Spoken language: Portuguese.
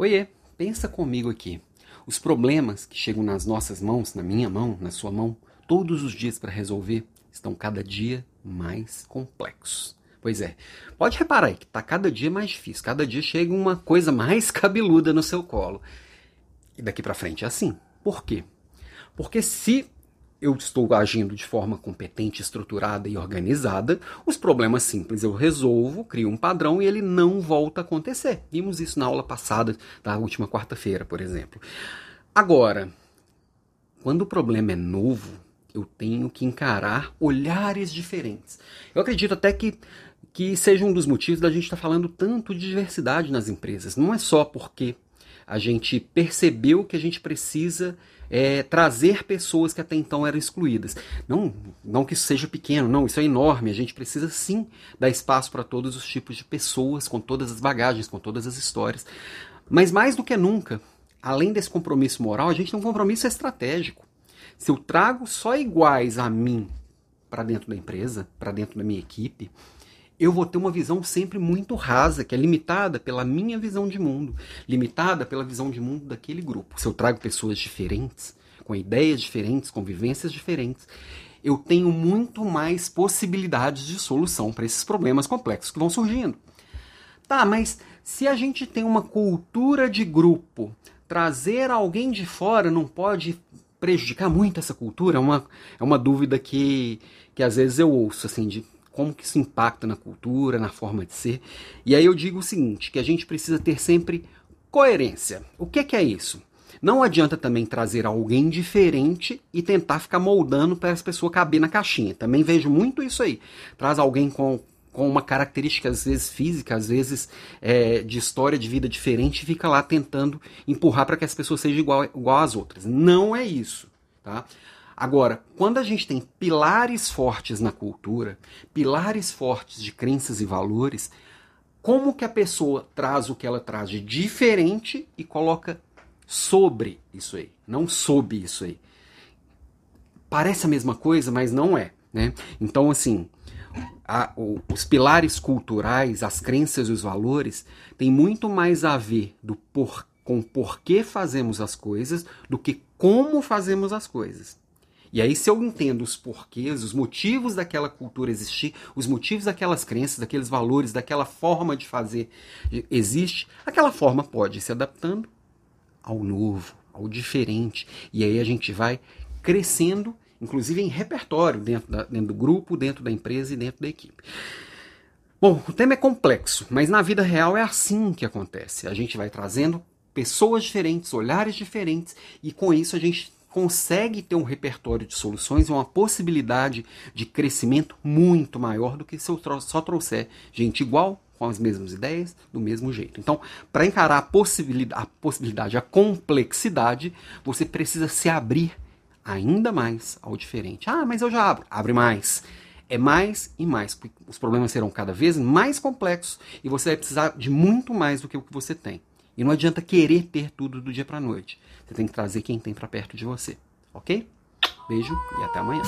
Oiê, pensa comigo aqui. Os problemas que chegam nas nossas mãos, na minha mão, na sua mão, todos os dias para resolver, estão cada dia mais complexos. Pois é, pode reparar aí que está cada dia mais difícil, cada dia chega uma coisa mais cabeluda no seu colo. E daqui para frente é assim. Por quê? Porque se eu estou agindo de forma competente, estruturada e organizada, os problemas simples eu resolvo, crio um padrão e ele não volta a acontecer. Vimos isso na aula passada, da última quarta-feira, por exemplo. Agora, quando o problema é novo, eu tenho que encarar olhares diferentes. Eu acredito até que que seja um dos motivos da gente estar tá falando tanto de diversidade nas empresas. Não é só porque a gente percebeu que a gente precisa é, trazer pessoas que até então eram excluídas. Não, não que isso seja pequeno, não, isso é enorme. A gente precisa sim dar espaço para todos os tipos de pessoas, com todas as bagagens, com todas as histórias. Mas mais do que nunca, além desse compromisso moral, a gente tem um compromisso estratégico. Se eu trago só iguais a mim para dentro da empresa, para dentro da minha equipe, eu vou ter uma visão sempre muito rasa, que é limitada pela minha visão de mundo, limitada pela visão de mundo daquele grupo. Se eu trago pessoas diferentes, com ideias diferentes, com vivências diferentes, eu tenho muito mais possibilidades de solução para esses problemas complexos que vão surgindo. Tá, mas se a gente tem uma cultura de grupo, trazer alguém de fora não pode prejudicar muito essa cultura? É uma, é uma dúvida que, que às vezes eu ouço, assim, de como que isso impacta na cultura, na forma de ser. E aí eu digo o seguinte, que a gente precisa ter sempre coerência. O que, que é isso? Não adianta também trazer alguém diferente e tentar ficar moldando para essa pessoa caber na caixinha. Também vejo muito isso aí. Traz alguém com, com uma característica, às vezes física, às vezes é, de história de vida diferente, e fica lá tentando empurrar para que as pessoas sejam igual, igual às outras. Não é isso. Tá? Agora, quando a gente tem pilares fortes na cultura, pilares fortes de crenças e valores, como que a pessoa traz o que ela traz de diferente e coloca sobre isso aí, não sob isso aí. Parece a mesma coisa, mas não é. Né? Então, assim, a, o, os pilares culturais, as crenças e os valores têm muito mais a ver do por, com por que fazemos as coisas do que como fazemos as coisas. E aí, se eu entendo os porquês, os motivos daquela cultura existir, os motivos daquelas crenças, daqueles valores, daquela forma de fazer existe, aquela forma pode ir se adaptando ao novo, ao diferente. E aí a gente vai crescendo, inclusive em repertório, dentro, da, dentro do grupo, dentro da empresa e dentro da equipe. Bom, o tema é complexo, mas na vida real é assim que acontece. A gente vai trazendo pessoas diferentes, olhares diferentes, e com isso a gente consegue ter um repertório de soluções e uma possibilidade de crescimento muito maior do que se eu só trouxer gente igual, com as mesmas ideias, do mesmo jeito. Então, para encarar a possibilidade, a possibilidade, a complexidade, você precisa se abrir ainda mais ao diferente. Ah, mas eu já abro. Abre mais. É mais e mais. Os problemas serão cada vez mais complexos e você vai precisar de muito mais do que o que você tem. E não adianta querer ter tudo do dia para noite. Você tem que trazer quem tem para perto de você, ok? Beijo e até amanhã.